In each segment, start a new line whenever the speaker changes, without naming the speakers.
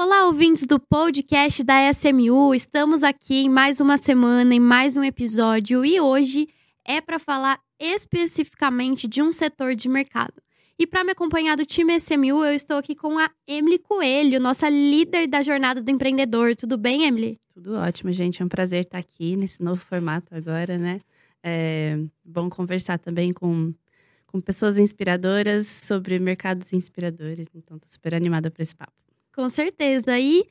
Olá, ouvintes do podcast da SMU. Estamos aqui em mais uma semana, em mais um episódio, e hoje é para falar especificamente de um setor de mercado. E para me acompanhar do time SMU, eu estou aqui com a Emily Coelho, nossa líder da jornada do empreendedor. Tudo bem, Emily?
Tudo ótimo, gente. É um prazer estar aqui nesse novo formato agora, né? É bom conversar também com, com pessoas inspiradoras sobre mercados inspiradores. Então, estou super animada para esse papo.
Com certeza. E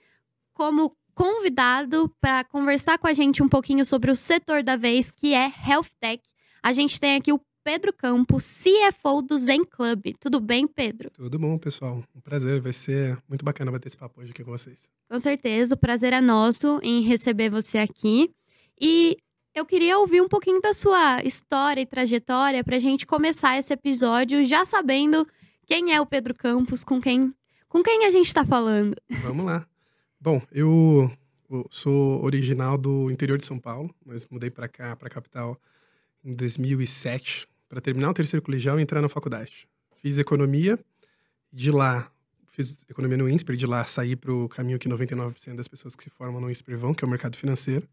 como convidado para conversar com a gente um pouquinho sobre o setor da vez, que é Health Tech, a gente tem aqui o Pedro Campos, CFO do Zen Club. Tudo bem, Pedro?
Tudo bom, pessoal. Um prazer. Vai ser muito bacana bater esse papo hoje aqui com vocês.
Com certeza. O prazer é nosso em receber você aqui. E eu queria ouvir um pouquinho da sua história e trajetória para a gente começar esse episódio já sabendo quem é o Pedro Campos, com quem, com quem a gente está falando.
Vamos lá. Bom, eu sou original do interior de São Paulo, mas mudei para cá, para a capital, em 2007, para terminar o terceiro colegial e entrar na faculdade. Fiz economia, de lá fiz economia no INSPER, de lá saí para o caminho que 99% das pessoas que se formam no INSPER vão, que é o mercado financeiro.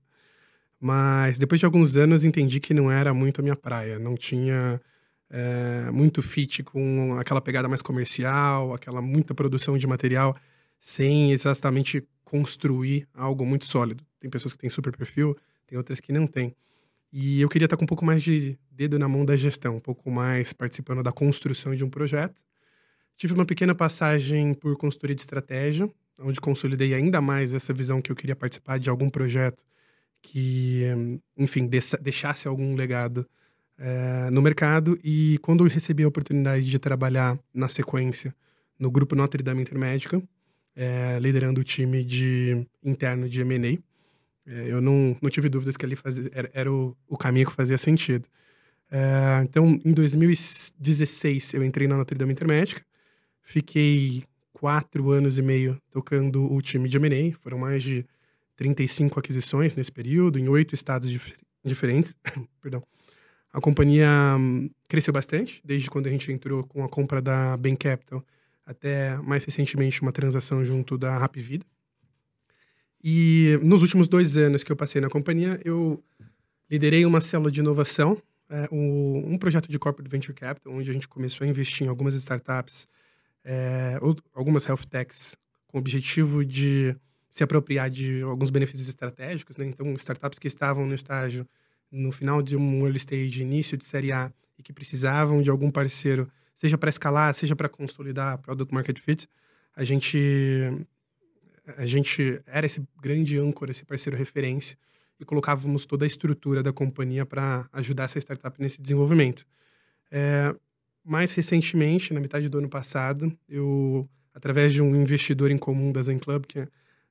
Mas depois de alguns anos entendi que não era muito a minha praia, não tinha é, muito fit com aquela pegada mais comercial, aquela muita produção de material, sem exatamente construir algo muito sólido. Tem pessoas que têm super perfil, tem outras que não têm. E eu queria estar com um pouco mais de dedo na mão da gestão, um pouco mais participando da construção de um projeto. Tive uma pequena passagem por consultoria de estratégia, onde consolidei ainda mais essa visão que eu queria participar de algum projeto que, enfim, deixasse algum legado é, no mercado. E quando eu recebi a oportunidade de trabalhar na sequência no grupo Notre Dame Intermédica, é, liderando o time de interno de M&A, é, eu não, não tive dúvidas que ali fazia, era, era o, o, caminho que fazia sentido. É, então, em 2016, eu entrei na Notre Dame Intermédica, fiquei quatro anos e meio tocando o time de M&A, foram mais de 35 aquisições nesse período, em oito estados dif diferentes. Perdão. A companhia hum, cresceu bastante, desde quando a gente entrou com a compra da Bain Capital, até mais recentemente uma transação junto da Rap Vida. E nos últimos dois anos que eu passei na companhia, eu liderei uma célula de inovação, é, um, um, projeto de corporate venture capital, onde a gente começou a investir em algumas startups, é, algumas health techs, com o objetivo de se apropriar de alguns benefícios estratégicos. Né? Então, startups que estavam no estágio, no final de um early stage, início de série A, e que precisavam de algum parceiro, seja para escalar, seja para consolidar product market fit, a gente a gente era esse grande âncora, esse parceiro referência, e colocávamos toda a estrutura da companhia para ajudar essa startup nesse desenvolvimento. É, mais recentemente, na metade do ano passado, eu, através de um investidor em comum da Zen Club, que é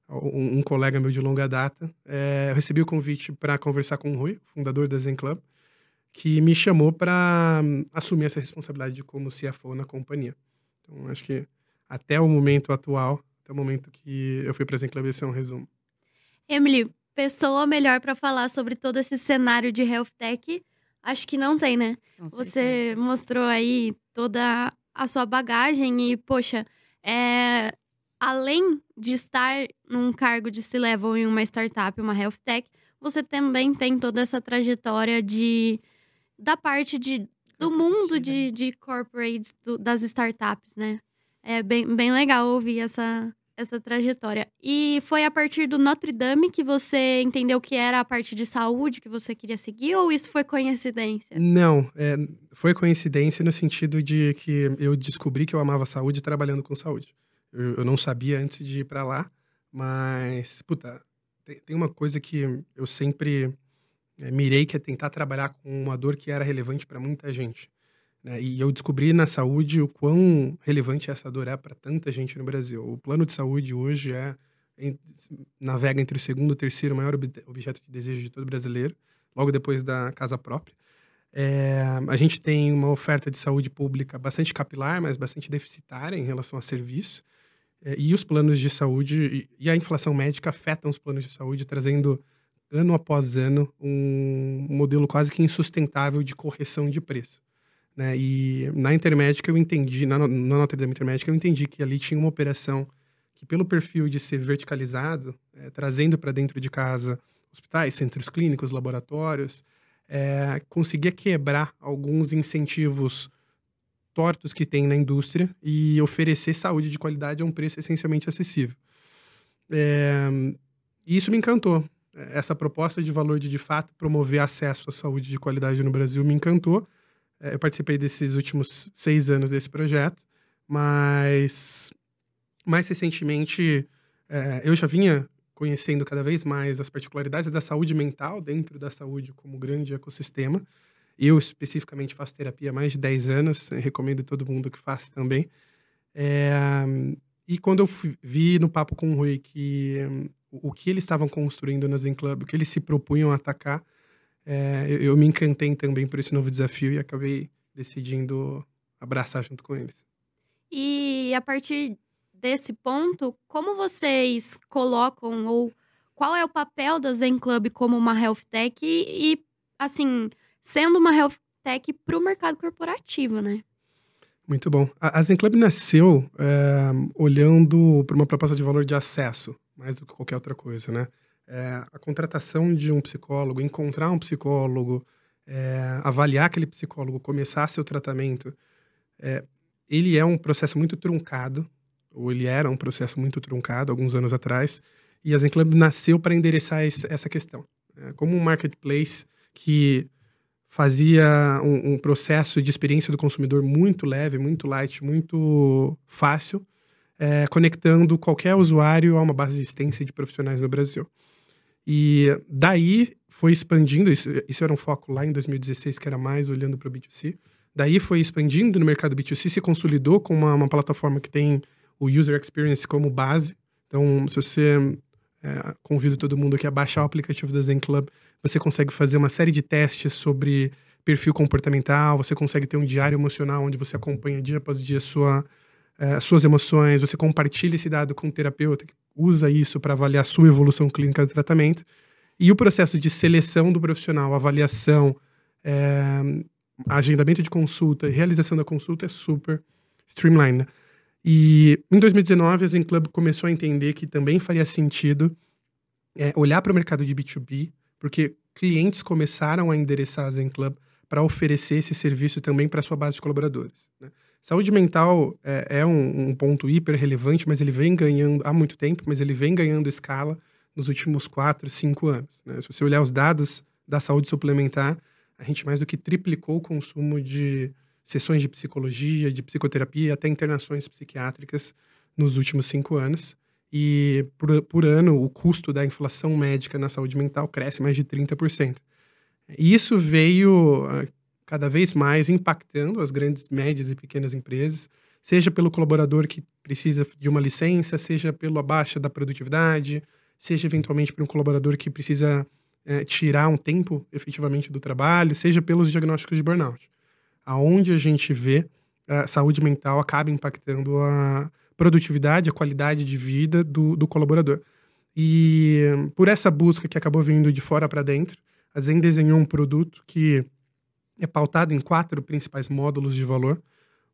um, um colega meu de longa data, é, eu recebi o convite para conversar com o Rui, fundador da Zen Club, que me chamou para um, assumir essa responsabilidade de como CFO na companhia. Então, acho que até o momento atual, até o momento que eu fui para a Club, esse é um resumo.
Emily, pessoa melhor para falar sobre todo esse cenário de health tech, acho que não tem, né? Não Você mostrou aí toda a sua bagagem e, poxa, é, além de estar num cargo de C-level em uma startup, uma health tech, você também tem toda essa trajetória de da parte de, do mundo de, de corporate, do, das startups, né? É bem, bem legal ouvir essa, essa trajetória. E foi a partir do Notre Dame que você entendeu que era a parte de saúde que você queria seguir, ou isso foi coincidência?
Não, é, foi coincidência no sentido de que eu descobri que eu amava saúde trabalhando com saúde. Eu, não sabia antes de ir para lá, mas, puta, tem, tem, uma coisa que eu sempre é, mirei, que é tentar trabalhar com uma dor que era relevante para muita gente. Né? E eu descobri na saúde o quão relevante essa dor é para tanta gente no Brasil. O plano de saúde hoje é navega entre o segundo e o terceiro maior objeto de desejo de todo brasileiro, logo depois da casa própria. É, a gente tem uma oferta de saúde pública bastante capilar, mas bastante deficitária em relação a serviço. É, e os planos de saúde e, a inflação médica afetam os planos de saúde, trazendo ano após ano um modelo quase que insustentável de correção de preço. Né? E na Intermédica eu entendi, na, na Notre Dame Intermédica eu entendi que ali tinha uma operação que que pelo perfil de ser verticalizado, é, trazendo para dentro de casa hospitais, centros clínicos, laboratórios, é, conseguia quebrar alguns incentivos tortos que tem na indústria e oferecer saúde de qualidade a um preço essencialmente acessível. É, e isso me encantou. Essa proposta de valor de, de fato, promover acesso à saúde de qualidade no Brasil me encantou. É, eu participei desses últimos seis anos desse projeto, mas mais recentemente é, eu já vinha conhecendo cada vez mais as particularidades da saúde mental dentro da saúde como grande ecossistema. Eu, especificamente, faço terapia há mais de 10 anos, recomendo todo mundo que faça também. É, e quando eu fui, vi no papo com o Rui que um, o que eles estavam construindo na Zen Club, o que eles se propunham a atacar, é, eu, eu, me encantei também por esse novo desafio e acabei decidindo abraçar junto com eles.
E a partir desse ponto, como vocês colocam ou qual é o papel da Zen Club como uma health tech e, assim, sendo uma health tech para o mercado corporativo, né?
Muito bom. A, Zen Club nasceu é, olhando para uma proposta de valor de acesso, mais do que qualquer outra coisa, né? É, a contratação de um psicólogo, encontrar um psicólogo, é, avaliar aquele psicólogo, começar seu tratamento, é, ele é um processo muito truncado, ou ele era um processo muito truncado alguns anos atrás, e a Zen Club nasceu para endereçar esse, essa questão. É, como um marketplace que fazia um, um, processo de experiência do consumidor muito leve, muito light, muito fácil, é, conectando qualquer usuário a uma base existência de profissionais no Brasil. E daí foi expandindo, isso, isso era um foco lá em 2016, que era mais olhando para o B2C. Daí foi expandindo no mercado B2C, se consolidou com uma, uma plataforma que tem o user experience como base. Então, se você é, convido todo mundo aqui a baixar o aplicativo da Zen Club, você consegue fazer uma série de testes sobre perfil comportamental, você consegue ter um diário emocional onde você acompanha dia após dia sua, é, suas emoções, você compartilha esse dado com o terapeuta, que usa isso para avaliar sua evolução clínica do tratamento. E o processo de seleção do profissional, avaliação, é, agendamento de consulta e realização da consulta é super streamlined. Né? E em 2019, a Zen Club começou a entender que também faria sentido é, olhar para o mercado de B2B, porque clientes começaram a endereçar a Zen Club para oferecer esse serviço também para sua base de colaboradores. Né? Saúde mental é, é um, um, ponto hiper relevante, mas ele vem ganhando há muito tempo, mas ele vem ganhando escala nos últimos quatro, cinco anos. Né? Se você olhar os dados da saúde suplementar, a gente mais do que triplicou o consumo de sessões de psicologia, de psicoterapia, até internações psiquiátricas nos últimos cinco anos. E por, por ano, o custo da inflação médica na saúde mental cresce mais de 30%. E isso veio uh, cada vez mais impactando as grandes, médias e pequenas empresas, seja pelo colaborador que precisa de uma licença, seja pela baixa da produtividade, seja eventualmente por um colaborador que precisa uh, tirar um tempo efetivamente do trabalho, seja pelos diagnósticos de burnout aonde a gente vê a saúde mental acaba impactando a produtividade, a qualidade de vida do, do colaborador. E por essa busca que acabou vindo de fora para dentro, a Zen desenhou um produto que é pautado em quatro principais módulos de valor.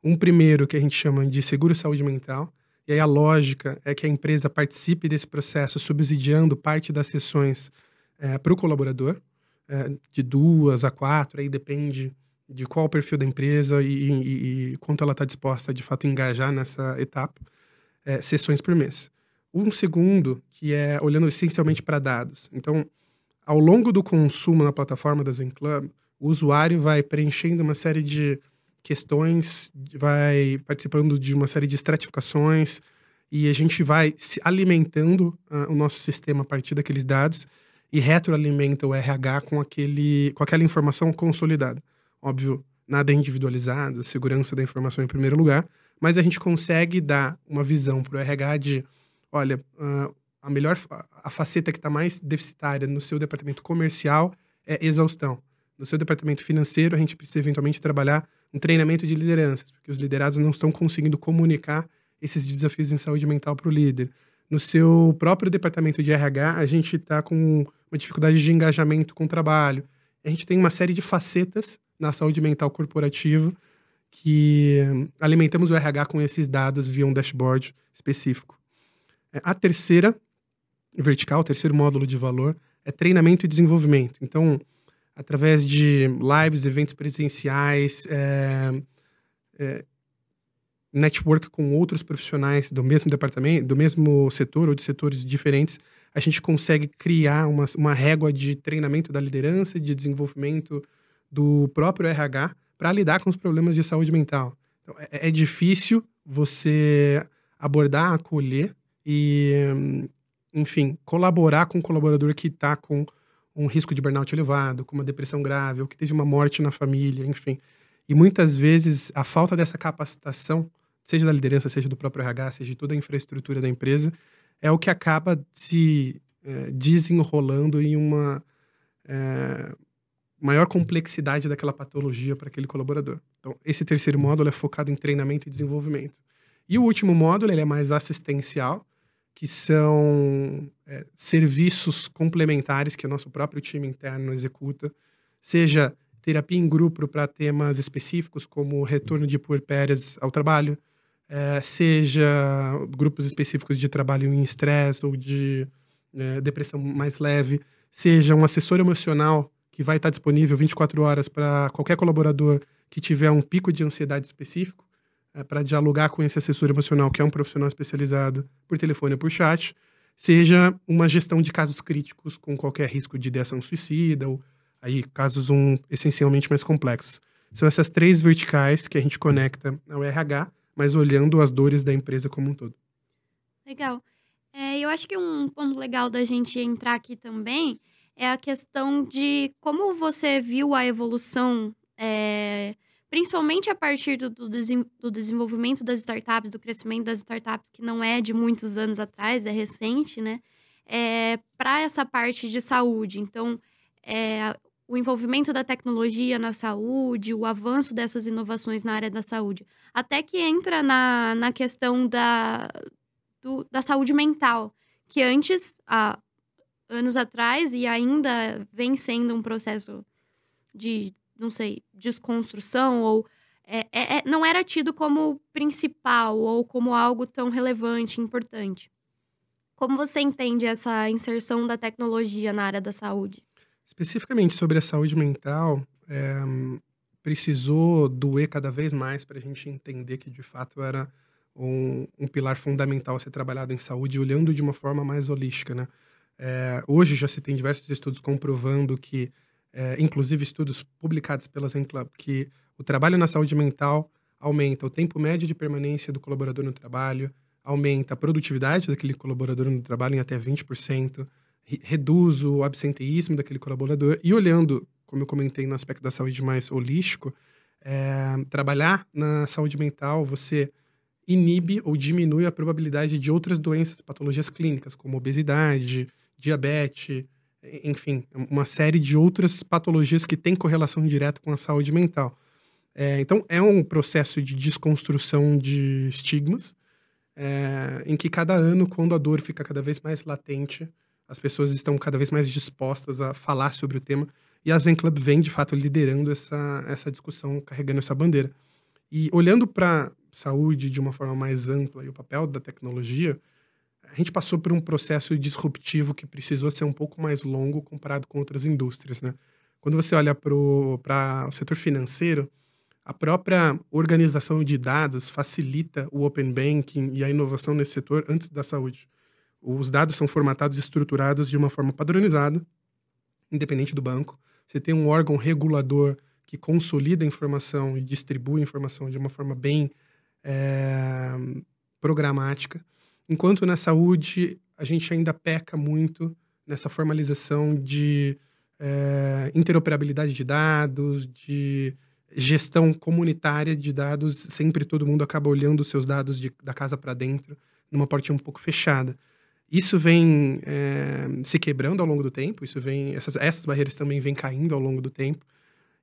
Um primeiro que a gente chama de seguro saúde mental, e aí a lógica é que a empresa participe desse processo subsidiando parte das sessões é, para o colaborador, é, de duas a quatro, aí depende de qual o perfil da empresa e, e, e quanto ela está disposta a, de fato, engajar nessa etapa, é, sessões por mês. Um segundo, que é olhando essencialmente para dados. Então, ao longo do consumo na plataforma da Zen Club, o usuário vai preenchendo uma série de questões, vai participando de uma série de estratificações e a gente vai alimentando uh, o nosso sistema a partir daqueles dados e retroalimenta o RH com, aquele, com aquela informação consolidada. Óbvio, nada é individualizado, segurança da informação em primeiro lugar, mas a gente consegue dar uma visão para o RH de, olha, uh, a melhor, a faceta que está mais deficitária no seu departamento comercial é exaustão. No seu departamento financeiro, a gente precisa eventualmente trabalhar um treinamento de lideranças, porque os liderados não estão conseguindo comunicar esses desafios em saúde mental para o líder. No seu próprio departamento de RH, a gente está com uma dificuldade de engajamento com o trabalho. A gente tem uma série de facetas na saúde mental corporativa, que alimentamos o RH com esses dados via um dashboard específico. É, a terceira vertical, o terceiro módulo de valor, é treinamento e desenvolvimento. Então, através de lives, eventos presenciais, é, é, network com outros profissionais do mesmo departamento, do mesmo setor ou de setores diferentes, a gente consegue criar uma, uma régua de treinamento da liderança, de desenvolvimento do próprio RH para lidar com os problemas de saúde mental. Então, é, é difícil você abordar, acolher e, enfim, colaborar com um colaborador que está com um risco de burnout elevado, com uma depressão grave, ou que teve uma morte na família, enfim. E muitas vezes a falta dessa capacitação, seja da liderança, seja do próprio RH, seja de toda a infraestrutura da empresa, é o que acaba se é, desenrolando em uma é, maior complexidade daquela patologia para aquele colaborador. Então, esse terceiro módulo é focado em treinamento e desenvolvimento. E o último módulo ele é mais assistencial, que são é, serviços complementares que o nosso próprio time interno executa, seja terapia em grupo para temas específicos, como retorno de puerpérias ao trabalho, é, seja grupos específicos de trabalho em estresse ou de é, depressão mais leve, seja um assessor emocional que vai estar disponível 24 horas para qualquer colaborador que tiver um pico de ansiedade específico, é, para dialogar com esse assessor emocional, que é um profissional especializado por telefone ou por chat, seja uma gestão de casos críticos com qualquer risco de ideação suicida ou aí casos um, essencialmente mais complexos. São essas três verticais que a gente conecta ao RH mas olhando as dores da empresa como um todo.
Legal. É, eu acho que um ponto legal da gente entrar aqui também é a questão de como você viu a evolução, é, principalmente a partir do, do, do, desenvolvimento das startups, do crescimento das startups, que não é de muitos anos atrás, é recente, né? É, para essa parte de saúde. Então, é, o envolvimento da tecnologia na saúde, o avanço dessas inovações na área da saúde. Até que entra na, na questão da, do, da saúde mental, que antes, há anos atrás, e ainda vem sendo um processo de, não sei, desconstrução, ou é, é, é não era tido como principal ou como algo tão relevante, importante. Como você entende essa inserção da tecnologia na área da saúde?
Especificamente sobre a saúde mental, é, precisou doer cada vez mais para a gente entender que de fato era um, um, pilar fundamental a ser trabalhado em saúde, olhando de uma forma mais holística, né? É, hoje já se tem diversos estudos comprovando que, é, inclusive estudos publicados pela Zen Club, que o trabalho na saúde mental aumenta o tempo médio de permanência do colaborador no trabalho, aumenta a produtividade daquele colaborador no trabalho em até 20%, reduz o absenteísmo daquele colaborador. E olhando, como eu comentei, no aspecto da saúde mais holístico, é, trabalhar na saúde mental, você inibe ou diminui a probabilidade de outras doenças, patologias clínicas, como obesidade, diabetes, enfim, uma série de outras patologias que têm correlação direta com a saúde mental. É, então, é um processo de desconstrução de estigmas, é, em que cada ano, quando a dor fica cada vez mais latente, as pessoas estão cada vez mais dispostas a falar sobre o tema. E a Zen Club vem, de fato, liderando essa, essa discussão, carregando essa bandeira. E olhando para saúde de uma forma mais ampla e o papel da tecnologia, a gente passou por um processo disruptivo que precisou ser um pouco mais longo comparado com outras indústrias, né? Quando você olha para o setor financeiro, a própria organização de dados facilita o open banking e a inovação nesse setor antes da saúde. Os dados são formatados e estruturados de uma forma padronizada, independente do banco. Você tem um órgão regulador que consolida a informação e distribui a informação de uma forma bem é, programática. Enquanto na saúde, a gente ainda peca muito nessa formalização de é, interoperabilidade de dados, de gestão comunitária de dados. Sempre todo mundo acaba olhando os seus dados de, da casa para dentro, numa parte um pouco fechada. Isso vem é, se quebrando ao longo do tempo, isso vem, essas, essas barreiras também vêm caindo ao longo do tempo.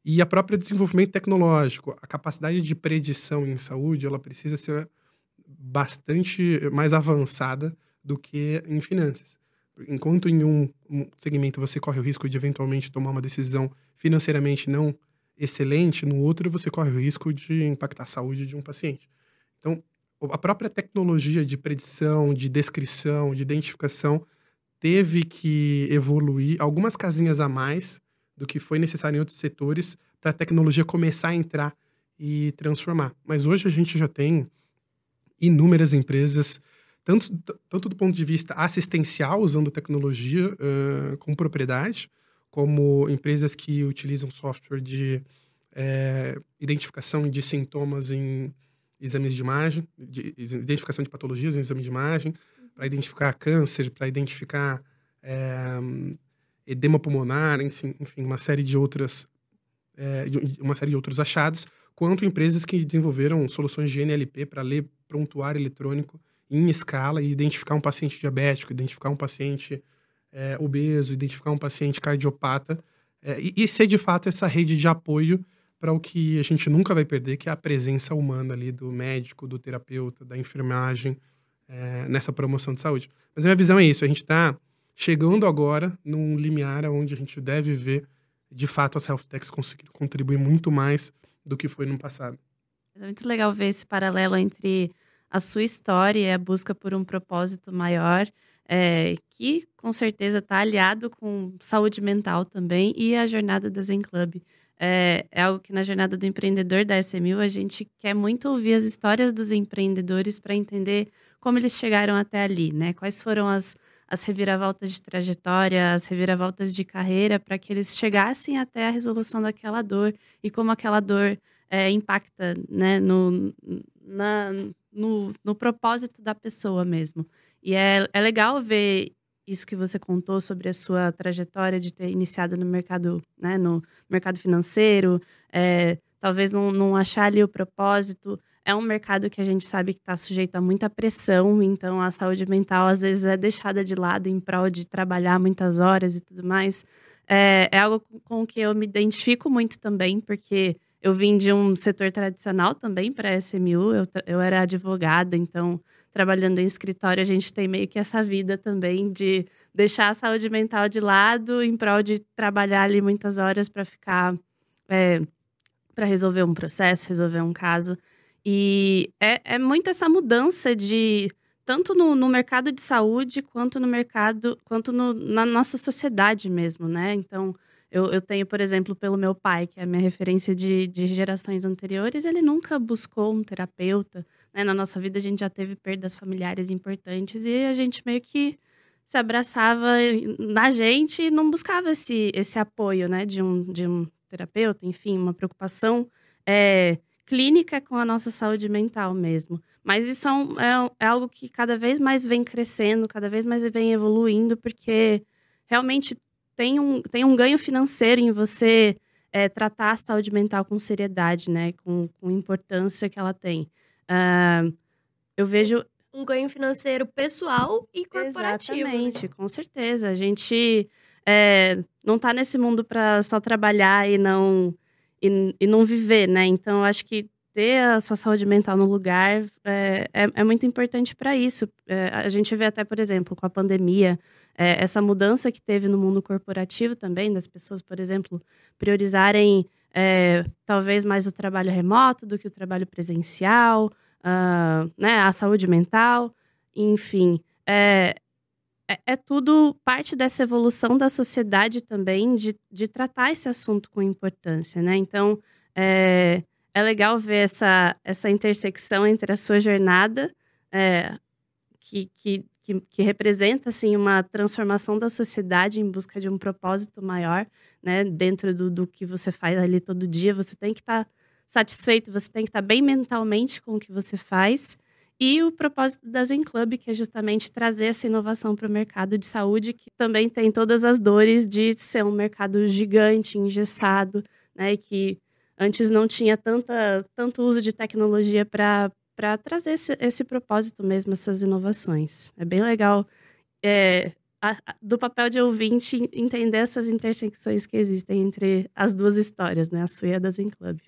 E a própria desenvolvimento tecnológico, a capacidade de predição em saúde, ela precisa ser bastante mais avançada do que em finanças. Enquanto em um, um segmento você corre o risco de eventualmente tomar uma decisão financeiramente não excelente, no outro você corre o risco de impactar a saúde de um paciente. Então, a própria tecnologia de predição, de descrição, de identificação teve que evoluir algumas casinhas a mais do que foi necessário em outros setores para a tecnologia começar a entrar e transformar. Mas hoje a gente já tem inúmeras empresas, tanto, tanto do ponto de vista assistencial, usando tecnologia uh, com propriedade, como empresas que utilizam software de identificação de sintomas em exames de imagem, de, identificação de patologias em exame de imagem, para identificar câncer, para identificar edema pulmonar, enfim, uma série de outras uma série de outros achados, quanto empresas que desenvolveram soluções de NLP para ler prontuário eletrônico em escala e identificar um paciente diabético, identificar um paciente é, obeso, identificar um paciente cardiopata é, e, e, ser de fato essa rede de apoio para o que a gente nunca vai perder, que é a presença humana ali do médico, do terapeuta, da enfermagem é, nessa promoção de saúde. Mas a minha visão é isso: a gente está chegando agora num limiar onde a gente deve ver de fato as health techs conseguir contribuir muito mais do que foi no passado.
É muito legal ver esse paralelo entre a sua história e a busca por um propósito maior é, que com certeza está aliado com saúde mental também e a jornada da Zen Club. É, é, algo que na jornada do empreendedor da SMU a gente quer muito ouvir as histórias dos empreendedores para entender como eles chegaram até ali, né? Quais foram as, as reviravoltas de trajetória, as reviravoltas de carreira para que eles chegassem até a resolução daquela dor e como aquela dor é, impacta né, no, na, no, no propósito da pessoa mesmo. E é, é legal ver isso que você contou sobre a sua trajetória de ter iniciado no mercado, né, no mercado financeiro, é, talvez não, não achar ali o propósito. É um mercado que a gente sabe que está sujeito a muita pressão, então a saúde mental às vezes é deixada de lado em prol de trabalhar muitas horas e tudo mais. É, é algo com que eu me identifico muito também, porque eu vim de um setor tradicional também para a SMU, eu, eu era advogada, então trabalhando em escritório, a gente tem meio que essa vida também de deixar a saúde mental de lado em prol de trabalhar ali muitas horas para ficar. É, para resolver um processo, resolver um caso. E é, é muito essa mudança de. Tanto no, no mercado de saúde, quanto no mercado. quanto no, na nossa sociedade mesmo, né? Então. Eu, eu, tenho, por exemplo, pelo meu pai, que é a minha referência de, de gerações anteriores, ele nunca buscou um terapeuta, né? Na nossa vida, a gente já teve perdas familiares importantes e a gente meio que se abraçava na gente e não buscava esse, esse apoio, né? De um, de um terapeuta, enfim, uma preocupação é, clínica com a nossa saúde mental mesmo. Mas isso é, um, é, é algo que cada vez mais vem crescendo, cada vez mais vem evoluindo, porque realmente tem um, tem um ganho financeiro em você é, tratar a saúde mental com seriedade, né? Com, com importância que ela tem. Uh, eu vejo.
Um ganho financeiro pessoal e corporativo.
Né? Exatamente, né? com certeza. A gente é, não está nesse mundo para só trabalhar e não, e, e, não viver, né? Então, eu acho que ter a sua saúde mental no lugar é, é, é muito importante para isso. É, a gente vê até, por exemplo, com a pandemia, é, essa mudança que teve no mundo corporativo também, das pessoas, por exemplo, priorizarem é, talvez mais o trabalho remoto do que o trabalho presencial, uh, né, a saúde mental, enfim. É, é, é, tudo parte dessa evolução da sociedade também de, de tratar esse assunto com importância, né? Então, é, é legal ver essa, essa intersecção entre a sua jornada, é, que, que, que, que, representa, assim, uma transformação da sociedade em busca de um propósito maior, né, dentro do, do que você faz ali todo dia, você tem que estar tá satisfeito, você tem que estar tá bem mentalmente com o que você faz. E o propósito da Zen Club, que é justamente trazer essa inovação para o mercado de saúde, que também tem todas as dores de ser um mercado gigante, engessado, né? Que antes não tinha tanta, tanto uso de tecnologia para trazer esse, esse propósito mesmo, essas inovações. É bem legal é, a, a, do papel de ouvinte entender essas intersecções que existem entre as duas histórias, né? A sua e a da Zen Club.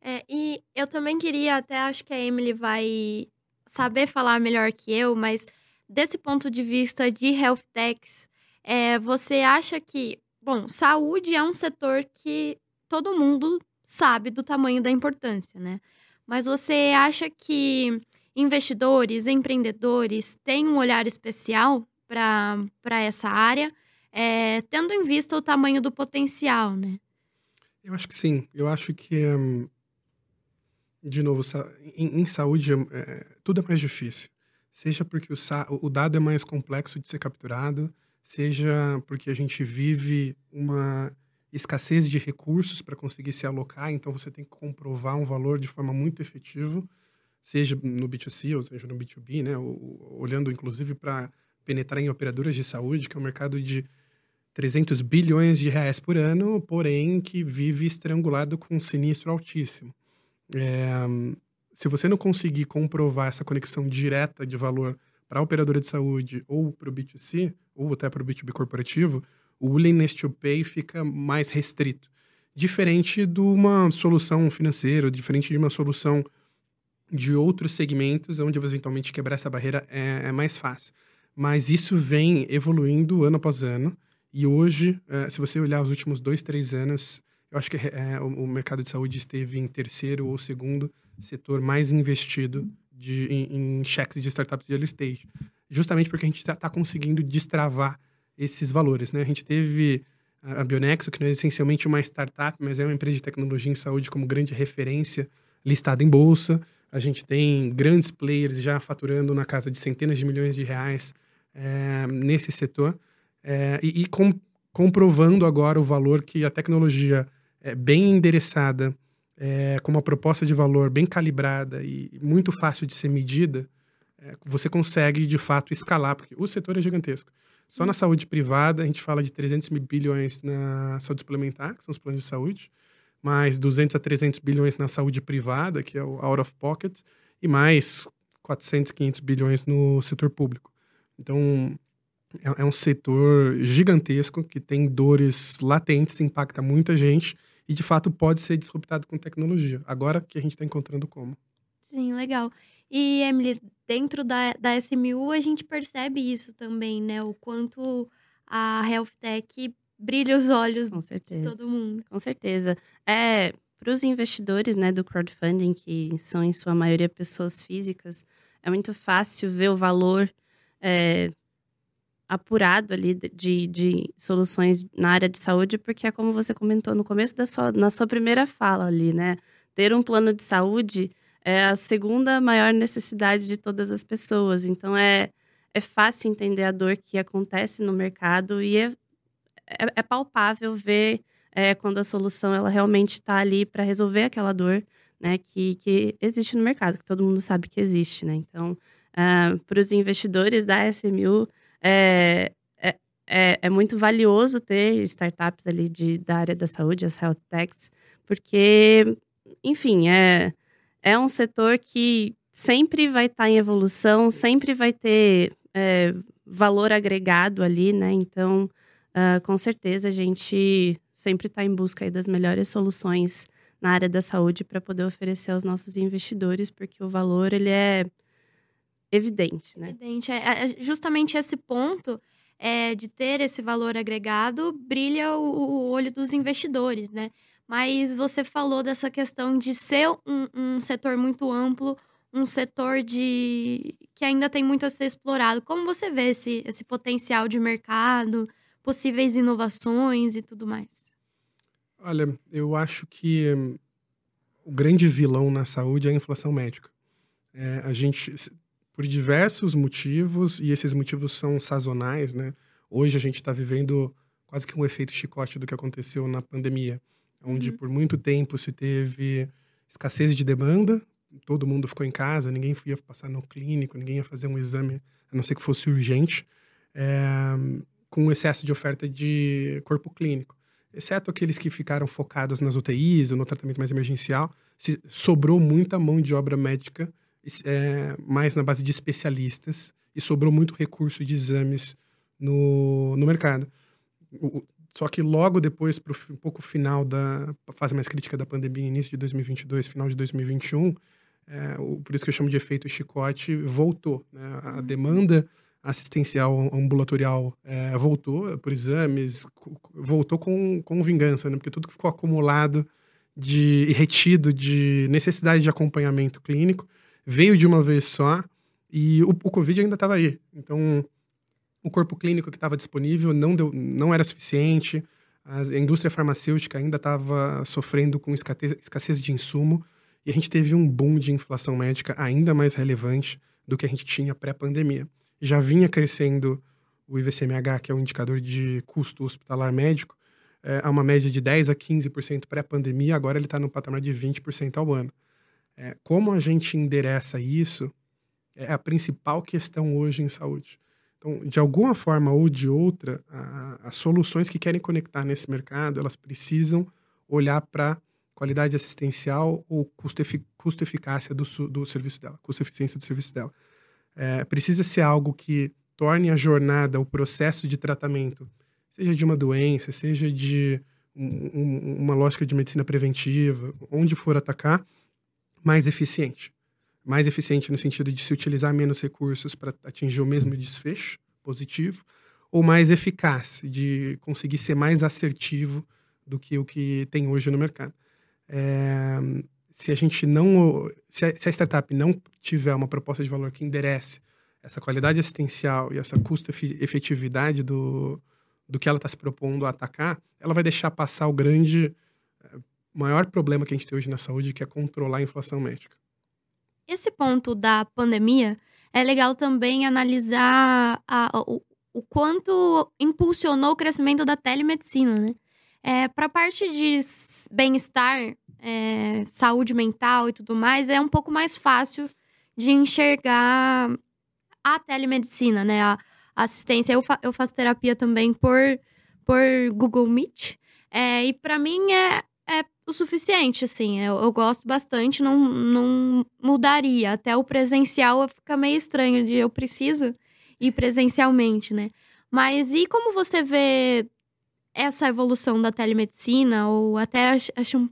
É, e eu também queria, até acho que a Emily vai saber falar melhor que eu, mas desse ponto de vista de health techs, é, você acha que, bom, saúde é um setor que todo mundo sabe do tamanho da importância, né? Mas você acha que investidores, empreendedores têm um olhar especial para essa área, é, tendo em vista o tamanho do potencial, né?
Eu acho que sim. Eu acho que, hum, de novo, em, em saúde é, tudo é mais difícil. Seja porque o, o dado é mais complexo de ser capturado, seja porque a gente vive uma escassez de recursos para conseguir se alocar, então você tem que comprovar um valor de forma muito efetiva, seja no B2C ou seja no B2B, né? olhando inclusive para penetrar em operadoras de saúde, que é um mercado de 300 bilhões de reais por ano, porém que vive estrangulado com um sinistro altíssimo. É, se você não conseguir comprovar essa conexão direta de valor para a operadora de saúde ou para o B2C, ou até para o B2B corporativo, o willingness to pay fica mais restrito. Diferente de uma solução financeira, diferente de uma solução de outros segmentos, onde eventualmente quebrar essa barreira é, é mais fácil. Mas isso vem evoluindo ano após ano. E hoje, é, se você olhar os últimos dois, três anos, eu acho que é, o, o, mercado de saúde esteve em terceiro ou segundo setor mais investido de, em, em cheques de startups de early stage. Justamente porque a gente está tá conseguindo destravar esses valores, né? A gente teve a Bionexo, que não é essencialmente uma startup, mas é uma empresa de tecnologia em saúde como grande referência listada em bolsa. A gente tem grandes players já faturando na casa de centenas de milhões de reais é, nesse setor é, e, e com, comprovando agora o valor que a tecnologia é bem endereçada, é, com uma proposta de valor bem calibrada e muito fácil de ser medida, é, você consegue de fato escalar, porque o setor é gigantesco. Só na saúde privada, a gente fala de 300 mil bilhões na saúde suplementar, que são os planos de saúde, mais 200 a 300 bilhões na saúde privada, que é o out of pocket, e mais 400, 500 bilhões no setor público. Então, é, é um setor gigantesco que tem dores latentes, impacta muita gente e, de fato, pode ser disruptado com tecnologia. Agora que a gente está encontrando como.
Sim, legal. E, Emily, dentro da, da SMU, a gente percebe isso também, né? O quanto a Health Tech brilha os olhos de todo mundo.
Com certeza. É, para os investidores né, do crowdfunding, que são em sua maioria pessoas físicas, é muito fácil ver o valor é, apurado ali de, de soluções na área de saúde, porque é como você comentou no começo da sua, na sua primeira fala ali, né? Ter um plano de saúde é a segunda maior necessidade de todas as pessoas. Então é, é fácil entender a dor que acontece no mercado e é, é, é palpável ver é, quando a solução ela realmente está ali para resolver aquela dor né, que, que existe no mercado, que todo mundo sabe que existe. Né? Então, uh, ah, para os investidores da SMU, é, é, é, é, muito valioso ter startups ali de, da área da saúde, as health techs, porque, enfim, é é um setor que sempre vai estar tá em evolução, sempre vai ter é, valor agregado ali, né? Então, uh, com certeza, a gente sempre está em busca das melhores soluções na área da saúde para poder oferecer aos nossos investidores, porque o valor ele é evidente, né?
Evidente. É, é justamente esse ponto é, de ter esse valor agregado brilha o, o olho dos investidores, né? Mas você falou dessa questão de ser um, um setor muito amplo, um setor de que ainda tem muito a ser explorado. Como você vê esse, esse potencial de mercado, possíveis inovações e tudo mais?
Olha, eu acho que hum, o grande vilão na saúde é a inflação médica. É, a gente, por diversos motivos, e esses motivos são sazonais, né? Hoje a gente está vivendo quase que um efeito chicote do que aconteceu na pandemia onde uhum. por muito tempo se teve escassez de demanda, todo mundo ficou em casa, ninguém ia passar no clínico, ninguém ia fazer um exame, a não ser que fosse urgente, é, com excesso de oferta de corpo clínico. Exceto aqueles que ficaram focados nas UTIs ou no tratamento mais emergencial, se, sobrou muita mão de obra médica, é, mais na base de especialistas, e sobrou muito recurso de exames no, no mercado. O, só que logo depois, para um pouco final da fase mais crítica da pandemia, início de 2022, final de 2021, é, o, por isso que eu chamo de efeito chicote, voltou. Né? A uhum. demanda assistencial ambulatorial é, voltou por exames, voltou com, com vingança, né? porque tudo que ficou acumulado de, e retido de necessidade de acompanhamento clínico veio de uma vez só e o, o Covid ainda estava aí. Então, o corpo clínico que estava disponível não, deu, não era suficiente, a indústria farmacêutica ainda estava sofrendo com escassez de insumo e a gente teve um boom de inflação médica ainda mais relevante do que a gente tinha pré-pandemia. Já vinha crescendo o IVCMH, que é o um indicador de custo hospitalar médico, é, a uma média de 10 a 15% pré-pandemia, agora ele está no patamar de 20% ao ano. É, como a gente endereça isso é a principal questão hoje em saúde. Então, de alguma forma ou de outra, a, as soluções que querem conectar nesse mercado, elas precisam olhar para qualidade assistencial ou custo-eficácia do, do serviço dela, custo-eficiência do serviço dela. É, precisa ser algo que torne a jornada, o processo de tratamento, seja de uma doença, seja de um, uma lógica de medicina preventiva, onde for atacar, mais eficiente. Mais eficiente no sentido de se utilizar menos recursos para atingir o mesmo desfecho positivo, ou mais eficaz, de conseguir ser mais assertivo do que o que tem hoje no mercado. É, se a gente não. Se a, se a, startup não tiver uma proposta de valor que enderece essa qualidade assistencial e essa custo-efetividade do, do que ela está se propondo a atacar, ela vai deixar passar o grande. Eh, maior problema que a gente tem hoje na saúde, que é controlar a inflação médica.
Esse ponto da pandemia é legal também analisar a, o, o quanto impulsionou o crescimento da telemedicina, né? É, Para a parte de bem-estar, é, saúde mental e tudo mais, é um pouco mais fácil de enxergar a telemedicina, né? A, a assistência. Eu, fa eu faço terapia também por, por Google Meet. É, e para mim é, é o suficiente, assim. Eu, eu, gosto bastante, não, não mudaria. Até o presencial fica meio estranho de eu preciso ir presencialmente, né? Mas e como você vê essa evolução da telemedicina, ou até acho um,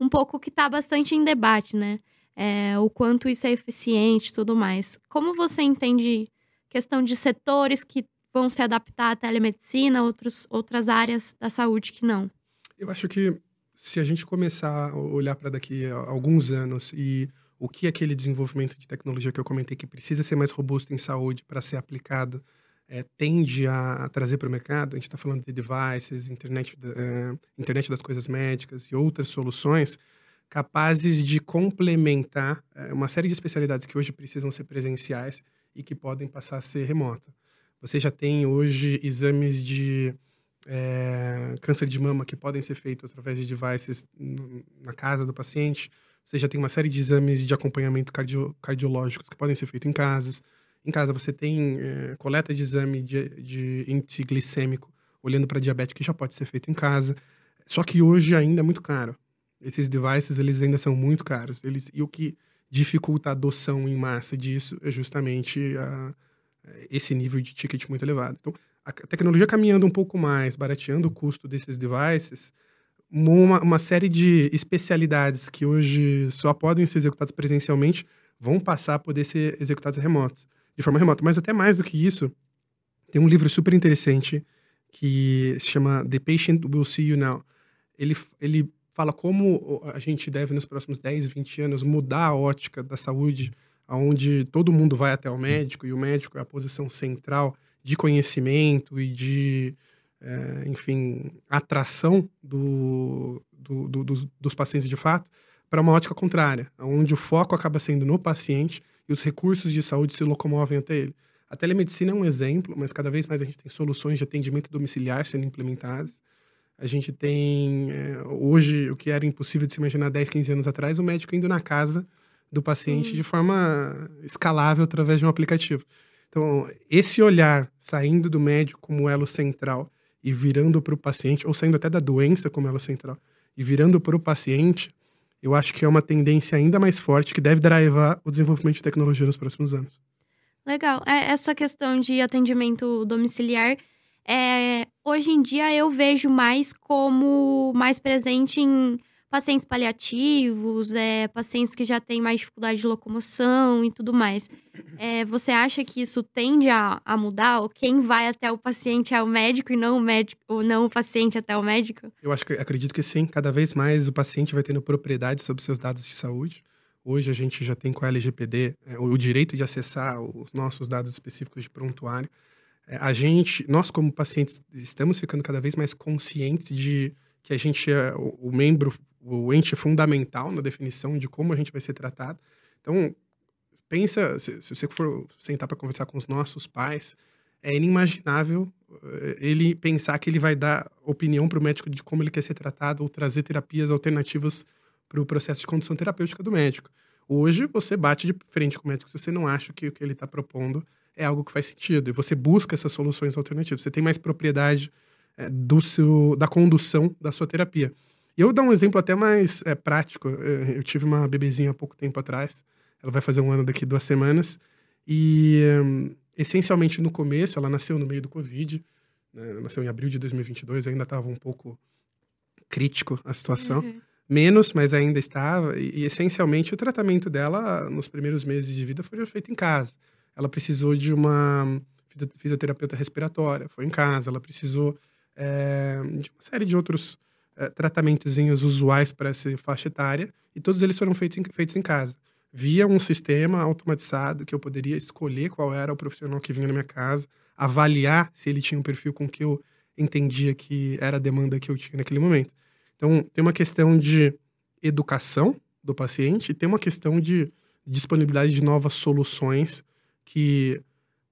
um pouco que está bastante em debate, né? É, o quanto isso é eficiente e tudo mais. Como você entende questão de setores que vão se adaptar à telemedicina, outros, outras áreas da saúde que não?
Eu acho que se a gente começar a olhar para daqui a alguns anos e o que aquele desenvolvimento de tecnologia que eu comentei que precisa ser mais robusto em saúde para ser aplicado é, tende a trazer para o mercado, a gente está falando de devices, internet, uh, internet das coisas médicas e outras soluções capazes de complementar uh, uma série de especialidades que hoje precisam ser presenciais e que podem passar a ser remota. Você já tem hoje exames de é, câncer de mama que podem ser feitos através de devices na casa do paciente. Você já tem uma série de exames de acompanhamento cardio, cardiológicos que podem ser feitos em casas. Em casa você tem é, coleta de exame de, de índice glicêmico, olhando para diabetes, que já pode ser feito em casa. Só que hoje ainda é muito caro. Esses devices, eles ainda são muito caros. Eles, e o que dificulta a adoção em massa disso é justamente a, esse nível de ticket muito elevado. Então, a tecnologia caminhando um pouco mais, barateando o custo desses devices, uma, uma série de especialidades que hoje só podem ser executadas presencialmente vão passar a poder ser executadas remotos de forma remota. Mas até mais do que isso, tem um livro super interessante que se chama The Patient Will See You Now. Ele, ele fala como a gente deve, nos próximos 10, 20 anos, mudar a ótica da saúde, onde todo mundo vai até o médico e o médico é a posição central de conhecimento e de, é, enfim, atração do, do, do, dos, dos pacientes de fato, para uma ótica contrária, onde o foco acaba sendo no paciente e os recursos de saúde se locomovem até ele. A telemedicina é um exemplo, mas cada vez mais a gente tem soluções de atendimento domiciliar sendo implementadas. A gente tem, é, hoje, o que era impossível de se imaginar 10, 15 anos atrás, o médico indo na casa do paciente Sim. de forma escalável através de um aplicativo. Então, esse olhar saindo do médico como elo central e virando para o paciente, ou saindo até da doença como elo central e virando para o paciente, eu acho que é uma tendência ainda mais forte que deve drivar o desenvolvimento de tecnologia nos próximos anos.
Legal. É, essa questão de atendimento domiciliar, é, hoje em dia eu vejo mais como mais presente em pacientes paliativos, é, pacientes que já têm mais dificuldade de locomoção e tudo mais. É, você acha que isso tende a, a, mudar? Ou quem vai até o paciente é o médico e não o médico, ou não o paciente até o médico?
Eu acho que acredito que sim. Cada vez mais o paciente vai tendo propriedade sobre seus dados de saúde. Hoje a gente já tem com a LGPD é, o direito de acessar os nossos dados específicos de prontuário. É, a gente, nós como pacientes, estamos ficando cada vez mais conscientes de que a gente é o, o membro, o ente fundamental na definição de como a gente vai ser tratado. Então, pensa, se, se você for sentar para conversar com os nossos pais, é inimaginável eh, ele pensar que ele vai dar opinião para o médico de como ele quer ser tratado ou trazer terapias alternativas para o processo de condução terapêutica do médico. Hoje, você bate de frente com o médico se você não acha que o que ele está propondo é algo que faz sentido. E você busca essas soluções alternativas. Você tem mais propriedade é, do seu, da condução da sua terapia. Eu vou dar um exemplo até mais é, prático. Eu tive uma bebezinha há pouco tempo atrás. Ela vai fazer um ano daqui duas semanas. E, um, essencialmente, no começo, ela nasceu no meio do Covid. Né? Nasceu em abril de 2022. Ainda estava um pouco crítico a situação. Uhum menos, mas ainda estava. E, e, essencialmente o tratamento dela nos primeiros meses de vida foi feito em casa. Ela precisou de uma fisioterapeuta respiratória, foi em casa. Ela precisou é, de uma série de outros é, tratamentozinhos usuais para essa faixa etária e todos eles foram feitos em, feitos em casa. Via um sistema automatizado que eu poderia escolher qual era o profissional que vinha na minha casa, avaliar se ele tinha um perfil com que eu entendia que era a demanda que eu tinha naquele momento. Então, tem uma questão de educação do paciente tem uma questão de disponibilidade de novas soluções que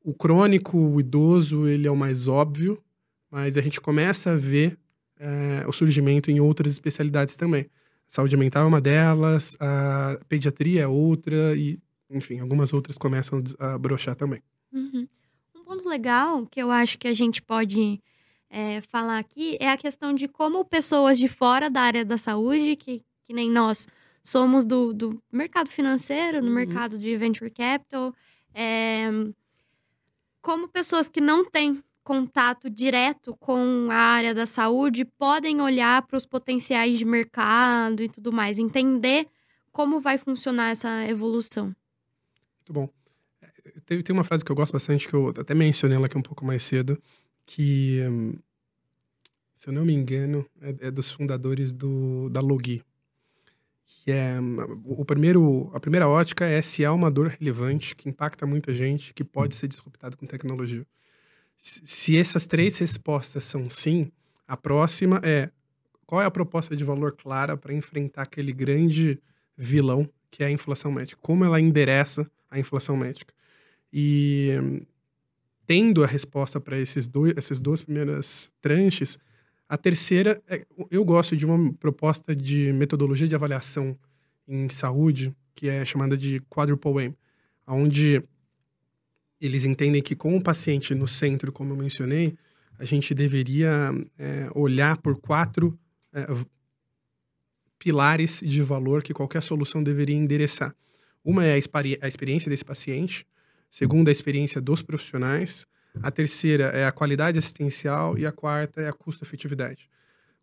o crônico, o idoso, ele é o mais óbvio, mas a gente começa a ver é, o surgimento em outras especialidades também. Saúde mental é uma delas, a pediatria é outra e, enfim, algumas outras começam a brochar também.
Uhum. Um ponto legal que eu acho que a gente pode é, falar aqui é a questão de como pessoas de fora da área da saúde, que, que nem nós somos do, do mercado financeiro, no uhum. mercado de venture capital, é, como pessoas que não têm contato direto com a área da saúde podem olhar para os potenciais de mercado e tudo mais, entender como vai funcionar essa evolução.
Muito bom. É, tem, tem uma frase que eu gosto bastante, que eu até mencionei ela aqui um pouco mais cedo, que, se eu não me engano, é, é dos fundadores do, da Logi. Que é o primeiro, a primeira ótica é se há uma dor relevante que impacta muita gente, que pode ser disruptado com tecnologia. Se essas três respostas são sim, a próxima é qual é a proposta de valor clara para enfrentar aquele grande vilão que é a inflação médica? Como ela endereça a inflação médica? E tendo a resposta para esses dois, essas duas primeiras tranches, a terceira, é, eu gosto de uma proposta de metodologia de avaliação em saúde, que é chamada de Quadruple Aim, onde eles entendem que com o paciente no centro, como eu mencionei, a gente deveria é, olhar por quatro é, pilares de valor que qualquer solução deveria endereçar. Uma é a, a experiência desse paciente, segunda, a experiência dos profissionais, a terceira é a qualidade assistencial e a quarta é a custo-efetividade.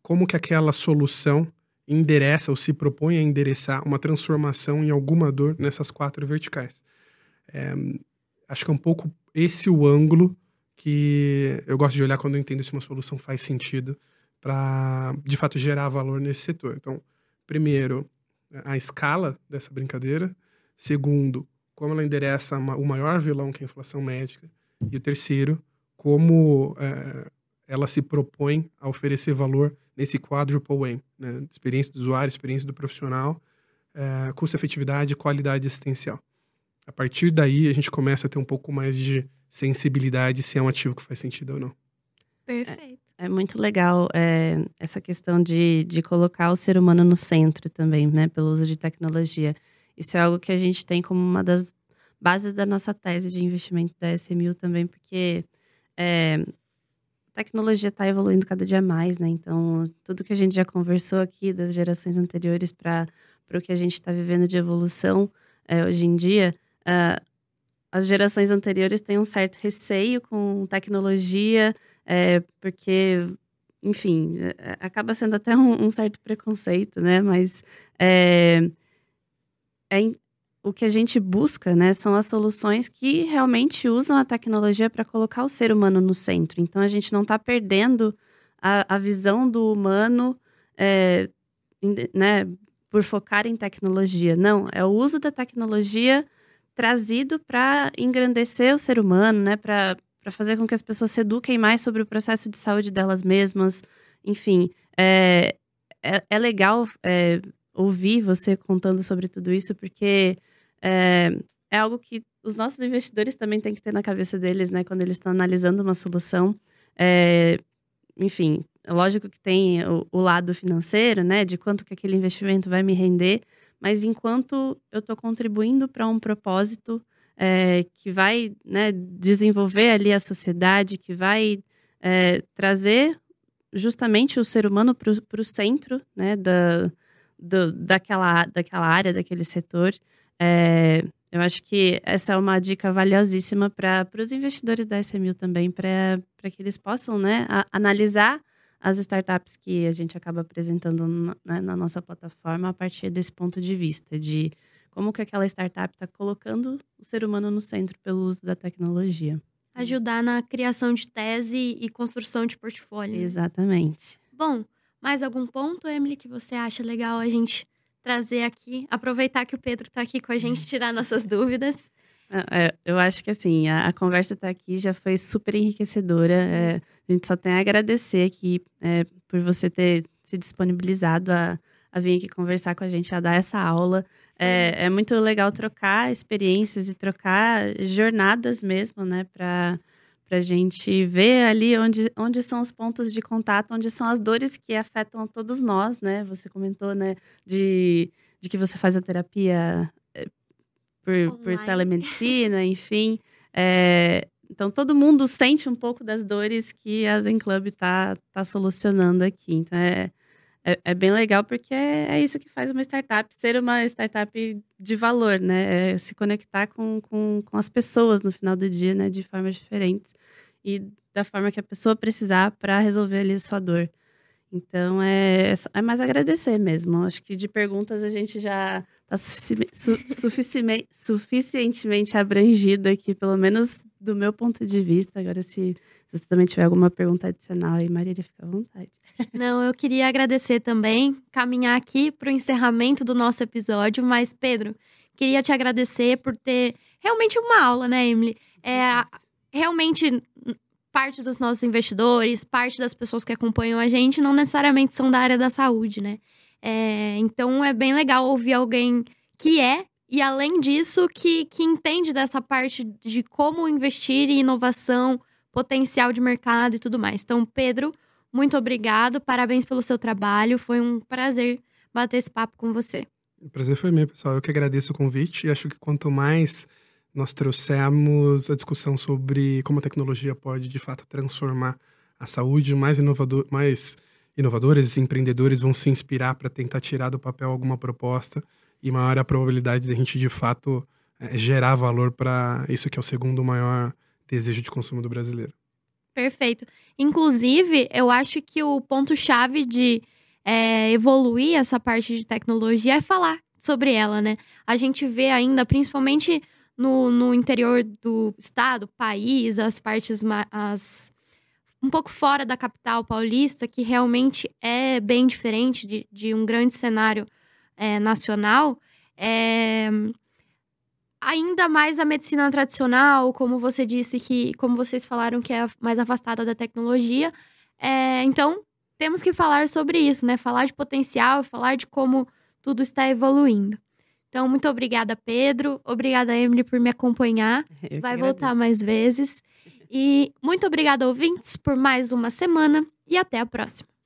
Como que aquela solução endereça ou se propõe a endereçar uma transformação em alguma dor nessas quatro verticais. É, acho que é um pouco esse o ângulo que eu gosto de olhar quando eu entendo se uma solução faz sentido para, de fato, gerar valor nesse setor. Então, primeiro, a escala dessa brincadeira. Segundo, como ela endereça o maior vilão que é a inflação médica. E o terceiro, como é, ela se propõe a oferecer valor nesse quadruple aim, né? experiência do usuário, experiência do profissional, é, custo-efetividade e qualidade assistencial. A partir daí, a gente começa a ter um pouco mais de sensibilidade se é um ativo que faz sentido ou não.
Perfeito.
É, é muito legal é, essa questão de, de colocar o ser humano no centro também, né? Pelo uso de tecnologia. Isso é algo que a gente tem como uma das bases da nossa tese de investimento da SMU também, porque é, a tecnologia está evoluindo cada dia mais, né? Então, tudo que a gente já conversou aqui das gerações anteriores para o que a gente está vivendo de evolução é, hoje em dia, é, as gerações anteriores têm um certo receio com tecnologia, é, porque, enfim, é, acaba sendo até um, um certo preconceito, né? Mas é, é, o que a gente busca, né, são as soluções que realmente usam a tecnologia para colocar o ser humano no centro. Então a gente não está perdendo a, a, visão do humano, é, né, por focar em tecnologia. Não, é o uso da tecnologia trazido para engrandecer o ser humano, né? Para fazer com que as pessoas se eduquem mais sobre o processo de saúde delas mesmas. Enfim, é, é, é legal é, ouvir você contando sobre tudo isso, porque é, é algo que os nossos investidores também têm que ter na cabeça deles, né? Quando eles estão analisando uma solução. É, enfim, lógico que tem o, o, lado financeiro, né? De quanto que aquele investimento vai me render, mas enquanto eu estou contribuindo para um propósito é, que vai né, desenvolver ali a sociedade, que vai é, trazer justamente o ser humano para o centro né, da, do, daquela, daquela área, daquele setor. É, eu acho que essa é uma dica valiosíssima para os investidores da SMU também, para que eles possam né, a, analisar as startups que a gente acaba apresentando na, né, na, nossa plataforma a partir desse ponto de vista, de como que aquela startup está colocando o ser humano no centro pelo uso da tecnologia.
Ajudar na criação de tese e construção de portfólio.
Exatamente.
Bom, mais algum ponto, Emily, que você acha legal a gente trazer aqui? Aproveitar que o Pedro está aqui com a gente, tirar nossas dúvidas.
É, eu acho que assim, a, a conversa está aqui já foi super enriquecedora. É, a gente só tem a agradecer aqui é, por você ter se disponibilizado a, a vir aqui conversar com a gente, a dar essa aula. É, é muito legal trocar experiências e trocar jornadas mesmo, né? Para a gente ver ali onde, onde são os pontos de contato, onde são as dores que afetam a todos nós, né? Você comentou, né, de, de que você faz a terapia por, por telemedicina, enfim. É, então, todo mundo sente um pouco das dores que a Zen Club está tá solucionando aqui. Então, é, é, é, bem legal porque é, é, isso que faz uma startup ser uma startup de valor, né? É se conectar com, com, com as pessoas no final do dia, né? De formas diferentes e da forma que a pessoa precisar para resolver ali a sua dor. Então, é, é mais agradecer mesmo. Acho que de perguntas a gente já está sufici suficientemente abrangido aqui, pelo menos do meu ponto de vista. Agora, se, se você também tiver alguma pergunta adicional aí, Maria, fica à vontade.
Não, eu queria agradecer também, caminhar aqui para o encerramento do nosso episódio, mas, Pedro, queria te agradecer por ter realmente uma aula, né, Emily? É, realmente parte dos nossos investidores, parte das pessoas que acompanham a gente não necessariamente são da área da saúde, né? É, então é bem legal ouvir alguém que é, e além disso, que, que entende dessa parte de como investir em inovação, potencial de mercado e tudo mais. Então, Pedro, muito obrigado, parabéns pelo seu trabalho, foi um prazer bater esse papo com você.
O prazer foi meu, pessoal. Eu que agradeço o convite e acho que quanto mais nós trouxemos a discussão sobre como a tecnologia pode, de fato, transformar a saúde, mais, inovador, mais inovadores e empreendedores vão se inspirar para tentar tirar do papel alguma proposta e maior a probabilidade de a gente, de fato, é, gerar valor para isso que é o segundo maior desejo de consumo do brasileiro.
Perfeito. Inclusive, eu acho que o ponto-chave de é, evoluir essa parte de tecnologia é falar sobre ela, né? A gente vê ainda, principalmente no, no interior do estado, país, as partes as, um pouco fora da capital paulista, que realmente é bem diferente de, de um grande cenário é, nacional, é, ainda mais a medicina tradicional, como você disse que, como vocês falaram, que é mais afastada da tecnologia. É, então, temos que falar sobre isso, né? Falar de potencial, falar de como tudo está evoluindo. Então, muito obrigada, Pedro. Obrigada, Emily, por me acompanhar. Eu Vai voltar mais vezes. E muito obrigada, ouvintes, por mais uma semana e até a próxima.